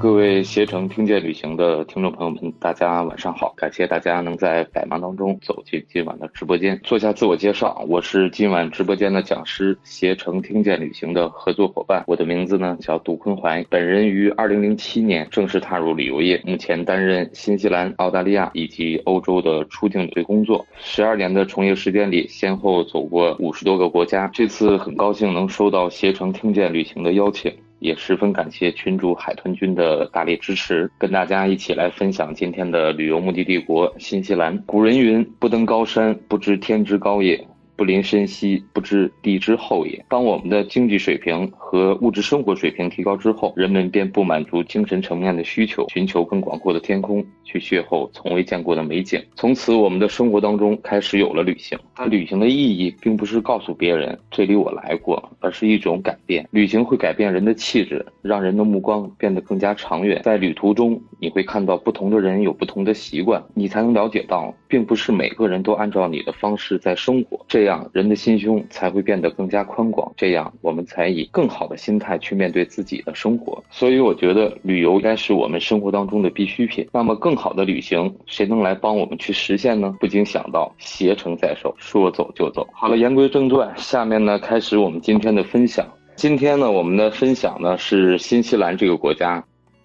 各位携程听见旅行的听众朋友们，大家晚上好！感谢大家能在百忙当中走进今晚的直播间。做下自我介绍，我是今晚直播间的讲师，携程听见旅行的合作伙伴。我的名字呢叫杜坤怀，本人于二零零七年正式踏入旅游业，目前担任新西兰、澳大利亚以及欧洲的出境领队工作。十二年的从业时间里，先后走过五十多个国家。这次很高兴能收到携程听见旅行的邀请。也十分感谢群主海豚君的大力支持，跟大家一起来分享今天的旅游目的地国新西兰。古人云：“不登高山，不知天之高也。”不临深溪，不知地之厚也。当我们的经济水平和物质生活水平提高之后，人们便不满足精神层面的需求，寻求更广阔的天空，去邂逅从未见过的美景。从此，我们的生活当中开始有了旅行。但旅行的意义，并不是告诉别人这里我来过，而是一种改变。旅行会改变人的气质，让人的目光变得更加长远。在旅途中，你会看到不同的人有不同的习惯，你才能了解到，并不是每个人都按照你的方式在生活。这样。样，人的心胸才会变得更加宽广。这样，我们才以更好的心态去面对自己的生活。所以，我觉得旅游应该是我们生活当中的必需品。那么，更好的旅行，谁能来帮我们去实现呢？不禁想到携程在手，说走就走。好了，言归正传，下面呢，开始我们今天的分享。今天呢，我们的分享呢是新西兰这个国家。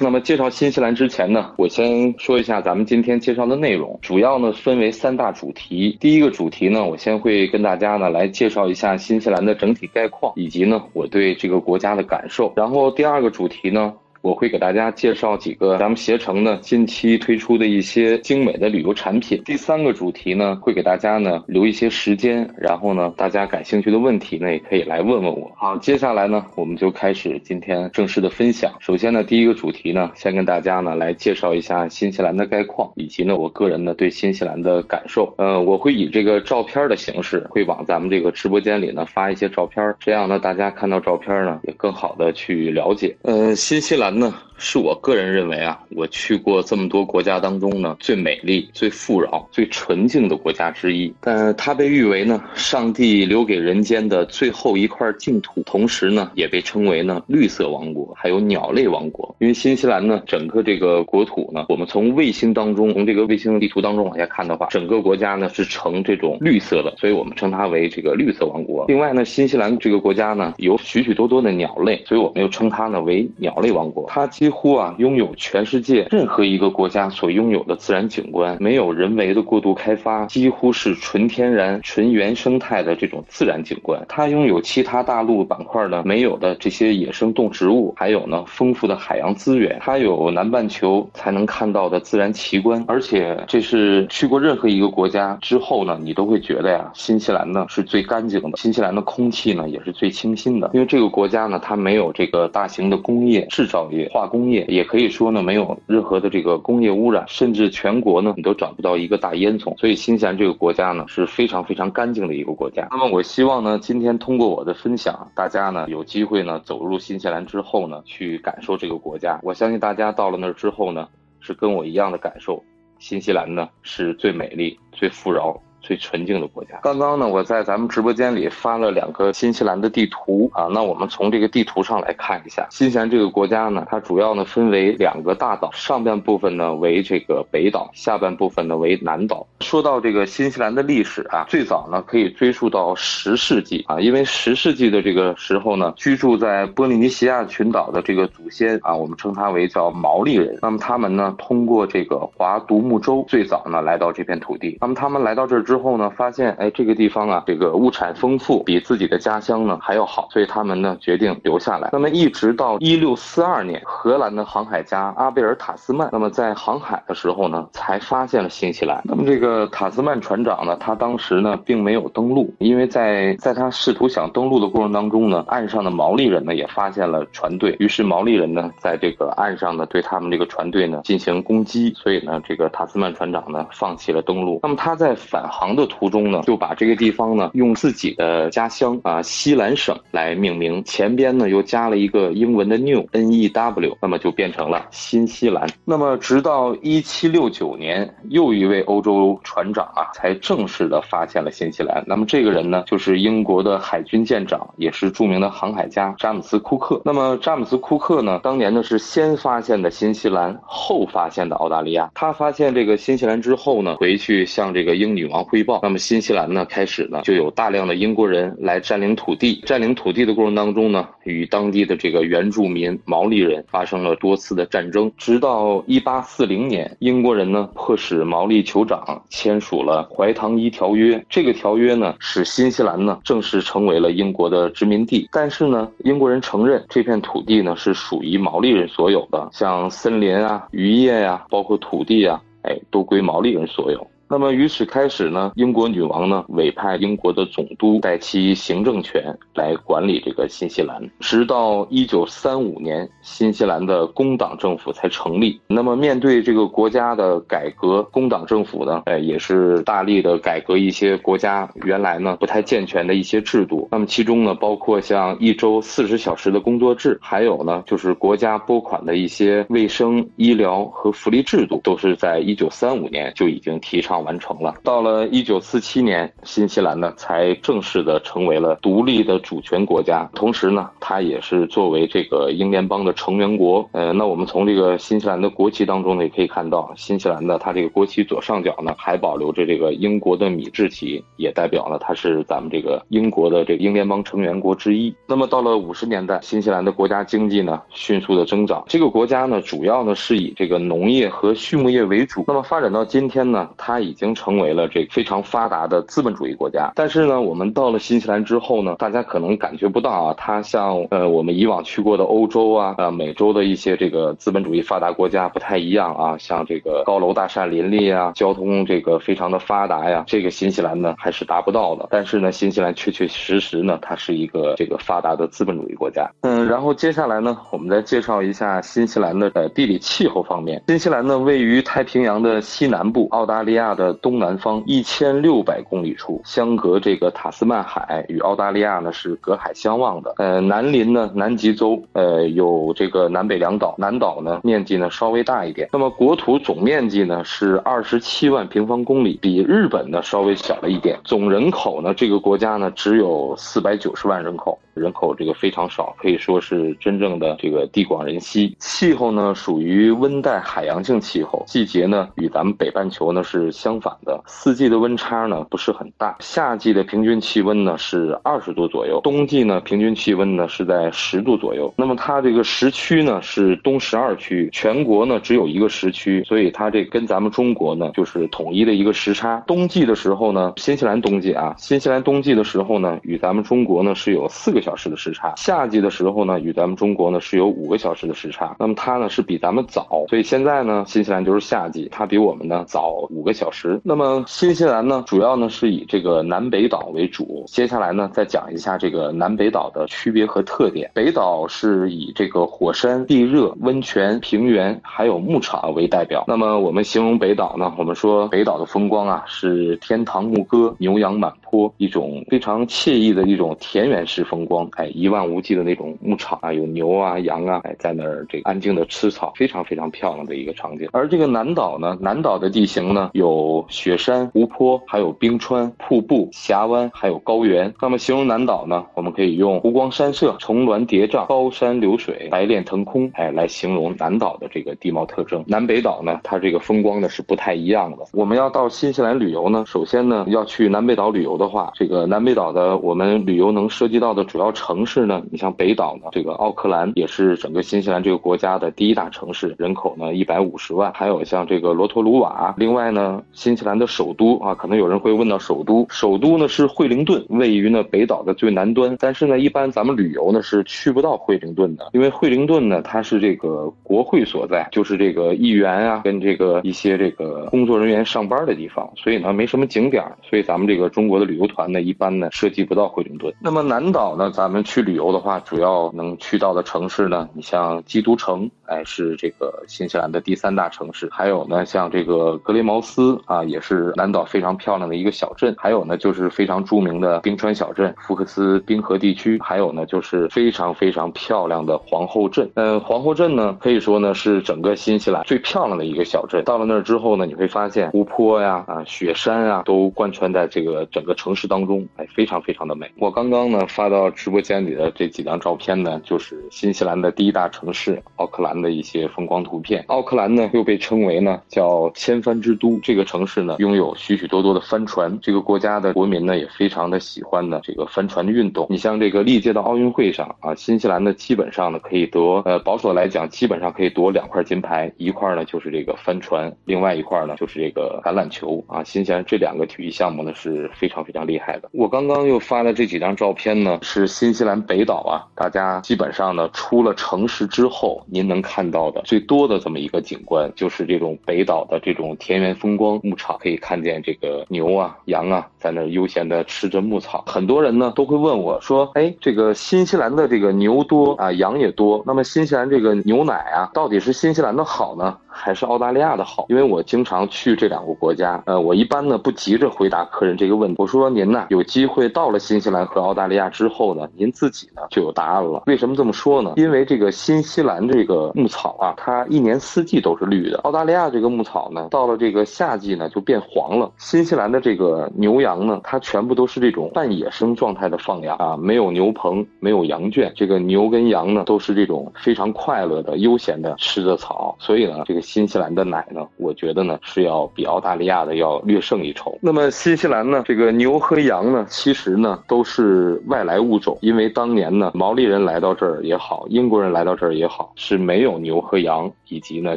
那么介绍新西兰之前呢，我先说一下咱们今天介绍的内容，主要呢分为三大主题。第一个主题呢，我先会跟大家呢来介绍一下新西兰的整体概况，以及呢我对这个国家的感受。然后第二个主题呢。我会给大家介绍几个咱们携程呢近期推出的一些精美的旅游产品。第三个主题呢，会给大家呢留一些时间，然后呢，大家感兴趣的问题呢，也可以来问问我。好，接下来呢，我们就开始今天正式的分享。首先呢，第一个主题呢，先跟大家呢来介绍一下新西兰的概况，以及呢我个人呢对新西兰的感受。呃，我会以这个照片的形式，会往咱们这个直播间里呢发一些照片，这样呢大家看到照片呢也更好的去了解。呃，新西兰。呢，是我个人认为啊，我去过这么多国家当中呢，最美丽、最富饶、最纯净的国家之一。但它被誉为呢，上帝留给人间的最后一块净土，同时呢，也被称为呢，绿色王国，还有鸟类王国。因为新西兰呢，整个这个国土呢，我们从卫星当中，从这个卫星地图当中往下看的话，整个国家呢是呈这种绿色的，所以我们称它为这个绿色王国。另外呢，新西兰这个国家呢，有许许多多的鸟类，所以我们又称它呢为鸟类王国。它其几乎啊拥有全世界任何一个国家所拥有的自然景观，没有人为的过度开发，几乎是纯天然、纯原生态的这种自然景观。它拥有其他大陆板块呢没有的这些野生动植物，还有呢丰富的海洋资源。它有南半球才能看到的自然奇观，而且这是去过任何一个国家之后呢，你都会觉得呀，新西兰呢是最干净的，新西兰的空气呢也是最清新的，因为这个国家呢它没有这个大型的工业制造。业化工工业也可以说呢，没有任何的这个工业污染，甚至全国呢你都找不到一个大烟囱。所以新西兰这个国家呢是非常非常干净的一个国家。那么我希望呢，今天通过我的分享，大家呢有机会呢走入新西兰之后呢，去感受这个国家。我相信大家到了那儿之后呢，是跟我一样的感受。新西兰呢是最美丽、最富饶。最纯净的国家。刚刚呢，我在咱们直播间里发了两个新西兰的地图啊。那我们从这个地图上来看一下，新西兰这个国家呢，它主要呢分为两个大岛，上半部分呢为这个北岛，下半部分呢为南岛。说到这个新西兰的历史啊，最早呢可以追溯到十世纪啊，因为十世纪的这个时候呢，居住在波利尼西亚群岛的这个祖先啊，我们称它为叫毛利人。那么他们呢，通过这个划独木舟，最早呢来到这片土地。那么他们来到这之后呢，发现哎，这个地方啊，这个物产丰富，比自己的家乡呢还要好，所以他们呢决定留下来。那么一直到一六四二年，荷兰的航海家阿贝尔塔斯曼，那么在航海的时候呢，才发现了新西兰。那么这个塔斯曼船长呢，他当时呢并没有登陆，因为在在他试图想登陆的过程当中呢，岸上的毛利人呢也发现了船队，于是毛利人呢在这个岸上呢对他们这个船队呢进行攻击，所以呢这个塔斯曼船长呢放弃了登陆。那么他在返航。的途中呢，就把这个地方呢用自己的家乡啊西兰省来命名，前边呢又加了一个英文的 New，N E W，那么就变成了新西兰。那么直到一七六九年，又一位欧洲船长啊才正式的发现了新西兰。那么这个人呢，就是英国的海军舰长，也是著名的航海家詹姆斯库克。那么詹姆斯库克呢，当年呢是先发现的新西兰，后发现的澳大利亚。他发现这个新西兰之后呢，回去向这个英女王汇报。那么新西兰呢，开始呢就有大量的英国人来占领土地。占领土地的过程当中呢，与当地的这个原住民毛利人发生了多次的战争。直到一八四零年，英国人呢迫使毛利酋长签署了《怀唐伊条约》。这个条约呢，使新西兰呢正式成为了英国的殖民地。但是呢，英国人承认这片土地呢是属于毛利人所有的，像森林啊、渔业呀，包括土地啊，哎，都归毛利人所有。那么，于此开始呢，英国女王呢委派英国的总督代其行政权来管理这个新西兰，直到一九三五年，新西兰的工党政府才成立。那么，面对这个国家的改革，工党政府呢，哎，也是大力的改革一些国家原来呢不太健全的一些制度。那么，其中呢，包括像一周四十小时的工作制，还有呢，就是国家拨款的一些卫生、医疗和福利制度，都是在一九三五年就已经提倡。完成了。到了一九四七年，新西兰呢才正式的成为了独立的主权国家。同时呢，它也是作为这个英联邦的成员国。呃，那我们从这个新西兰的国旗当中呢，也可以看到，新西兰的它这个国旗左上角呢还保留着这个英国的米制旗，也代表了它是咱们这个英国的这个英联邦成员国之一。那么到了五十年代，新西兰的国家经济呢迅速的增长。这个国家呢主要呢是以这个农业和畜牧业为主。那么发展到今天呢，它已已经成为了这个非常发达的资本主义国家，但是呢，我们到了新西兰之后呢，大家可能感觉不到啊，它像呃我们以往去过的欧洲啊、呃美洲的一些这个资本主义发达国家不太一样啊，像这个高楼大厦林立啊，交通这个非常的发达呀，这个新西兰呢还是达不到的。但是呢，新西兰确确实实呢，它是一个这个发达的资本主义国家。嗯，然后接下来呢，我们再介绍一下新西兰的呃地理气候方面。新西兰呢位于太平洋的西南部，澳大利亚的东南方一千六百公里处，相隔这个塔斯曼海与澳大利亚呢是隔海相望的。呃，南邻呢南极洲，呃有这个南北两岛，南岛呢面积呢稍微大一点。那么国土总面积呢是二十七万平方公里，比日本呢稍微小了一点。总人口呢这个国家呢只有四百九十万人口，人口这个非常少，可以说是真正的这个地广人稀。气候呢属于温带海洋性气候，季节呢与咱们北半球呢是相。反的，四季的温差呢不是很大。夏季的平均气温呢是二十度左右，冬季呢平均气温呢是在十度左右。那么它这个时区呢是东十二区，全国呢只有一个时区，所以它这跟咱们中国呢就是统一的一个时差。冬季的时候呢，新西兰冬季啊，新西兰冬季的时候呢与咱们中国呢是有四个小时的时差。夏季的时候呢与咱们中国呢是有五个小时的时差。那么它呢是比咱们早，所以现在呢新西兰就是夏季，它比我们呢早五个小时。那么新西兰呢，主要呢是以这个南北岛为主。接下来呢，再讲一下这个南北岛的区别和特点。北岛是以这个火山、地热、温泉、平原还有牧场为代表。那么我们形容北岛呢，我们说北岛的风光啊是天堂牧歌、牛羊满坡，一种非常惬意的一种田园式风光。哎，一望无际的那种牧场啊，有牛啊、羊啊，哎，在那儿这个安静的吃草，非常非常漂亮的一个场景。而这个南岛呢，南岛的地形呢有。雪山、湖泊，还有冰川、瀑布、峡湾，还有高原。那么形容南岛呢？我们可以用湖光山色、重峦叠嶂、高山流水、白练腾空，哎，来形容南岛的这个地貌特征。南北岛呢，它这个风光呢是不太一样的。我们要到新西兰旅游呢，首先呢要去南北岛旅游的话，这个南北岛的我们旅游能涉及到的主要城市呢，你像北岛呢，这个奥克兰也是整个新西兰这个国家的第一大城市，人口呢一百五十万。还有像这个罗托鲁瓦，另外呢。新西兰的首都啊，可能有人会问到首都，首都呢是惠灵顿，位于呢北岛的最南端。但是呢，一般咱们旅游呢是去不到惠灵顿的，因为惠灵顿呢它是这个国会所在，就是这个议员啊跟这个一些这个工作人员上班的地方，所以呢没什么景点。所以咱们这个中国的旅游团呢，一般呢涉及不到惠灵顿。那么南岛呢，咱们去旅游的话，主要能去到的城市呢，你像基督城，哎，是这个新西兰的第三大城市。还有呢，像这个格雷茅斯啊，也是南岛非常漂亮的一个小镇。还有呢，就是非常著名的冰川小镇福克斯冰河地区。还有呢，就是非常非常漂亮的皇后镇。呃，皇后镇呢，可以说呢是整个新西兰最漂亮的一个小镇。到了那儿之后呢，你会发现湖泊呀、啊雪山啊，都贯穿在这个整个城市当中，哎，非常非常的美。我刚刚呢发到直播间里的这几张照片呢，就是新西兰的第一大城市奥克兰的一些风光图片。奥克兰呢又被称为呢叫千帆之都，这个城市呢拥有许许多多的帆船，这个国家的国民呢也非常的喜欢呢这个帆船的运动。你像这个历届的奥运会上啊，新西兰呢基本上呢可以得呃保守来讲基本上可以夺两块金牌，一块呢就是这个帆船，另外一块呢就是这个橄榄球啊。新西兰这两个体育项目呢是非常非常厉害的。我刚刚又发的这几张照片呢，是新西兰北岛啊，大家基本上呢出了城市之后，您能看到的最多的这么一个景观，就是这种北岛的这种田园风光牧场，可以看见这个牛啊、羊啊在那悠闲的吃着牧草。很多人呢都会问我说，哎，这个新西兰的这个牛多啊，羊也多，那么新西兰这个牛奶啊，到底是新西兰的好呢？还是澳大利亚的好，因为我经常去这两个国家。呃，我一般呢不急着回答客人这个问题。我说说您呢有机会到了新西兰和澳大利亚之后呢，您自己呢就有答案了。为什么这么说呢？因为这个新西兰这个牧草啊，它一年四季都是绿的。澳大利亚这个牧草呢，到了这个夏季呢就变黄了。新西兰的这个牛羊呢，它全部都是这种半野生状态的放养啊，没有牛棚，没有羊圈。这个牛跟羊呢都是这种非常快乐的、悠闲的吃着草，所以呢，这个。新西兰的奶呢，我觉得呢是要比澳大利亚的要略胜一筹。那么新西兰呢，这个牛牛和羊呢，其实呢都是外来物种，因为当年呢毛利人来到这儿也好，英国人来到这儿也好，是没有牛和羊以及呢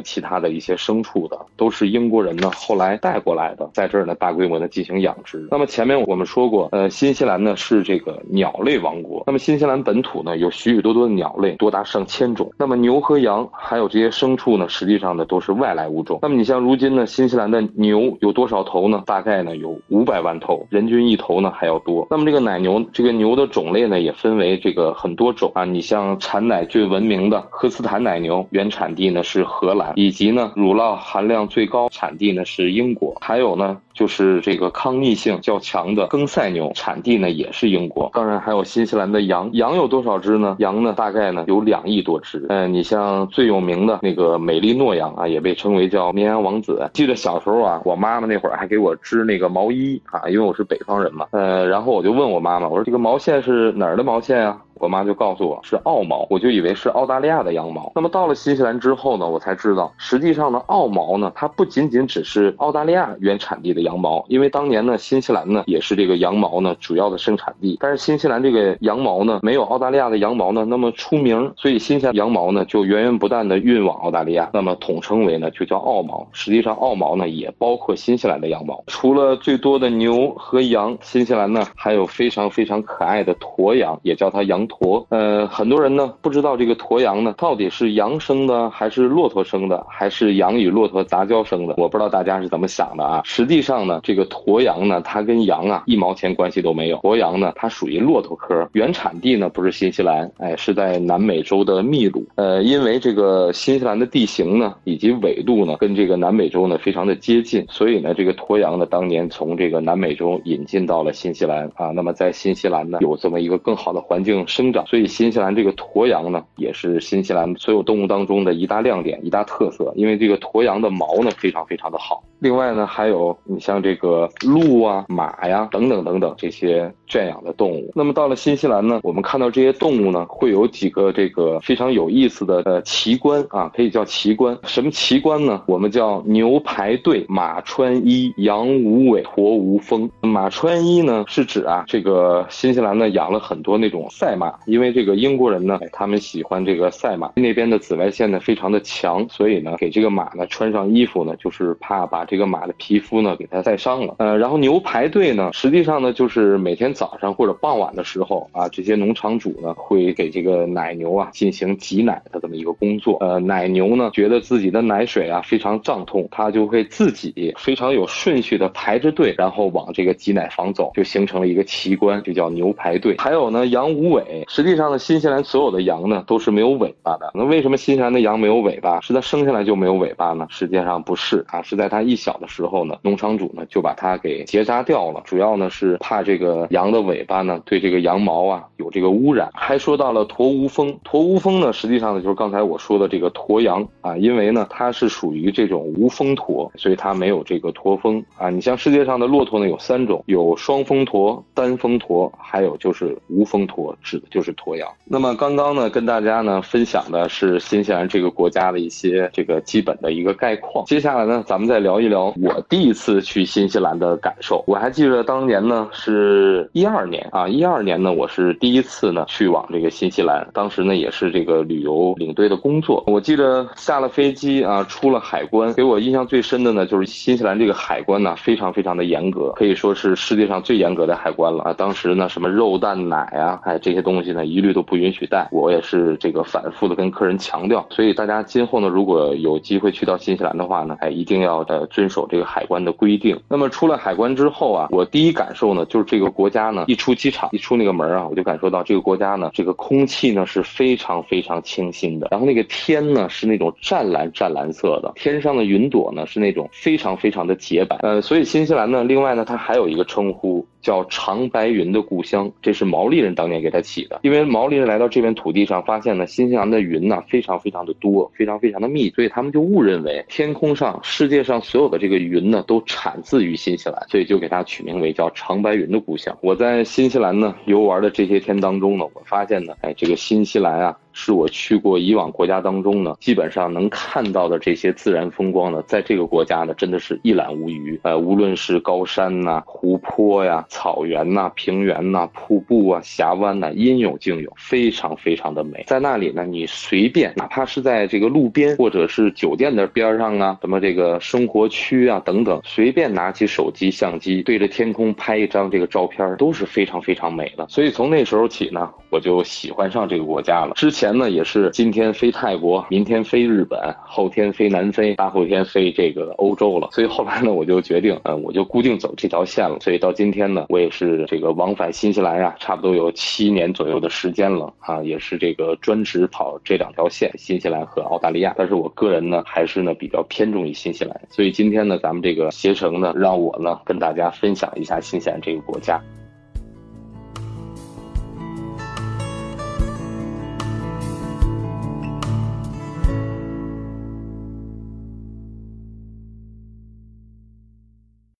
其他的一些牲畜的，都是英国人呢后来带过来的，在这儿呢大规模的进行养殖。那么前面我们说过，呃，新西兰呢是这个鸟类王国，那么新西兰本土呢有许许多多的鸟类，多达上千种。那么牛和羊还有这些牲畜呢，实际上呢都是外来物种。那么你像如今呢，新西兰的牛有多少头呢？大概呢有五百万头，人均一头呢还要多。那么这个奶牛，这个牛的种类呢也分为这个很多种啊。你像产奶最闻名的科斯坦奶牛，原产地呢是荷兰，以及呢乳酪含量最高产地呢是英国，还有呢。就是这个抗逆性较强的更赛牛，产地呢也是英国。当然还有新西兰的羊，羊有多少只呢？羊呢大概呢有两亿多只。嗯，你像最有名的那个美丽诺羊啊，也被称为叫绵羊王子。记得小时候啊，我妈妈那会儿还给我织那个毛衣啊，因为我是北方人嘛。呃，然后我就问我妈妈，我说这个毛线是哪儿的毛线啊？我妈就告诉我是澳毛，我就以为是澳大利亚的羊毛。那么到了新西兰之后呢，我才知道，实际上呢，澳毛呢，它不仅仅只是澳大利亚原产地的羊毛，因为当年呢，新西兰呢也是这个羊毛呢主要的生产地。但是新西兰这个羊毛呢，没有澳大利亚的羊毛呢那么出名，所以新西兰羊毛呢就源源不断的运往澳大利亚，那么统称为呢就叫澳毛。实际上澳毛呢也包括新西兰的羊毛。除了最多的牛和羊，新西兰呢还有非常非常可爱的驼羊，也叫它羊。驼，呃，很多人呢不知道这个驼羊呢到底是羊生的还是骆驼生的，还是羊与骆驼杂交生的？我不知道大家是怎么想的啊。实际上呢，这个驼羊呢，它跟羊啊一毛钱关系都没有。驼羊呢，它属于骆驼科，原产地呢不是新西兰，哎，是在南美洲的秘鲁。呃，因为这个新西兰的地形呢以及纬度呢跟这个南美洲呢非常的接近，所以呢这个驼羊呢当年从这个南美洲引进到了新西兰啊。那么在新西兰呢有这么一个更好的环境。生生长，所以新西兰这个驼羊呢，也是新西兰所有动物当中的一大亮点、一大特色。因为这个驼羊的毛呢，非常非常的好。另外呢，还有你像这个鹿啊、马呀等等等等这些圈养的动物。那么到了新西兰呢，我们看到这些动物呢，会有几个这个非常有意思的呃奇观啊，可以叫奇观。什么奇观呢？我们叫牛排队、马穿衣、羊无尾、驼无峰。马穿衣呢，是指啊，这个新西兰呢养了很多那种赛马，因为这个英国人呢，他们喜欢这个赛马，那边的紫外线呢非常的强，所以呢，给这个马呢穿上衣服呢，就是怕把。这个马的皮肤呢给它晒伤了。呃，然后牛排队呢，实际上呢就是每天早上或者傍晚的时候啊，这些农场主呢会给这个奶牛啊进行挤奶的这么一个工作。呃，奶牛呢觉得自己的奶水啊非常胀痛，它就会自己非常有顺序的排着队，然后往这个挤奶房走，就形成了一个奇观，就叫牛排队。还有呢，羊无尾。实际上呢，新西兰所有的羊呢都是没有尾巴的。那为什么新西兰的羊没有尾巴？是它生下来就没有尾巴呢？实际上不是啊，是在它一小的时候呢，农场主呢就把它给结扎掉了。主要呢是怕这个羊的尾巴呢对这个羊毛啊有这个污染。还说到了驼乌蜂，驼乌蜂呢实际上呢就是刚才我说的这个驼羊啊，因为呢它是属于这种无蜂驼，所以它没有这个驼峰啊。你像世界上的骆驼呢有三种，有双峰驼、单峰驼，还有就是无峰驼，指的就是驼羊。那么刚刚呢跟大家呢分享的是新西兰这个国家的一些这个基本的一个概况。接下来呢咱们再聊一聊我第一次去新西兰的感受。我还记得当年呢是一二年啊，一二年呢我是第一次呢去往这个新西兰，当时呢也是这个旅游领队的工作。我记得下了飞机啊，出了海关，给我印象最深的呢就是新西兰这个海关呢非常非常的严格，可以说是世界上最严格的海关了啊。当时呢什么肉蛋奶啊，哎这些东西呢一律都不允许带。我也是这个反复的跟客人强调，所以大家今后呢如果有机会去到新西兰的话呢，哎一定要呃遵守这个海关的规定。那么出了海关之后啊，我第一感受呢就是这个国家呢一出机场一出那个门啊，我就感受到这个国家呢这个空气呢是非常非常清新的，然后那个天呢是那种湛蓝湛蓝色的，天上的云朵呢是那种非常非常的洁白。呃，所以新西兰呢，另外呢它还有一个称呼。叫长白云的故乡，这是毛利人当年给他起的。因为毛利人来到这片土地上，发现呢，新西兰的云呢非常非常的多，非常非常的密，所以他们就误认为天空上世界上所有的这个云呢都产自于新西兰，所以就给它取名为叫长白云的故乡。我在新西兰呢游玩的这些天当中呢，我发现呢，哎，这个新西兰啊。是我去过以往国家当中呢，基本上能看到的这些自然风光呢，在这个国家呢，真的是一览无余。呃，无论是高山呐、湖泊呀、草原呐、平原呐、瀑布啊、峡湾呐，应有尽有，非常非常的美。在那里呢，你随便，哪怕是在这个路边或者是酒店的边上啊，什么这个生活区啊等等，随便拿起手机相机对着天空拍一张这个照片，都是非常非常美的。所以从那时候起呢，我就喜欢上这个国家了。之前。呢也是今天飞泰国，明天飞日本，后天飞南非，大后天飞这个欧洲了。所以后来呢，我就决定，嗯，我就固定走这条线了。所以到今天呢，我也是这个往返新西兰呀，差不多有七年左右的时间了啊，也是这个专职跑这两条线，新西兰和澳大利亚。但是我个人呢，还是呢比较偏重于新西兰。所以今今天呢，咱们这个携程呢，让我呢跟大家分享一下新西兰这个国家。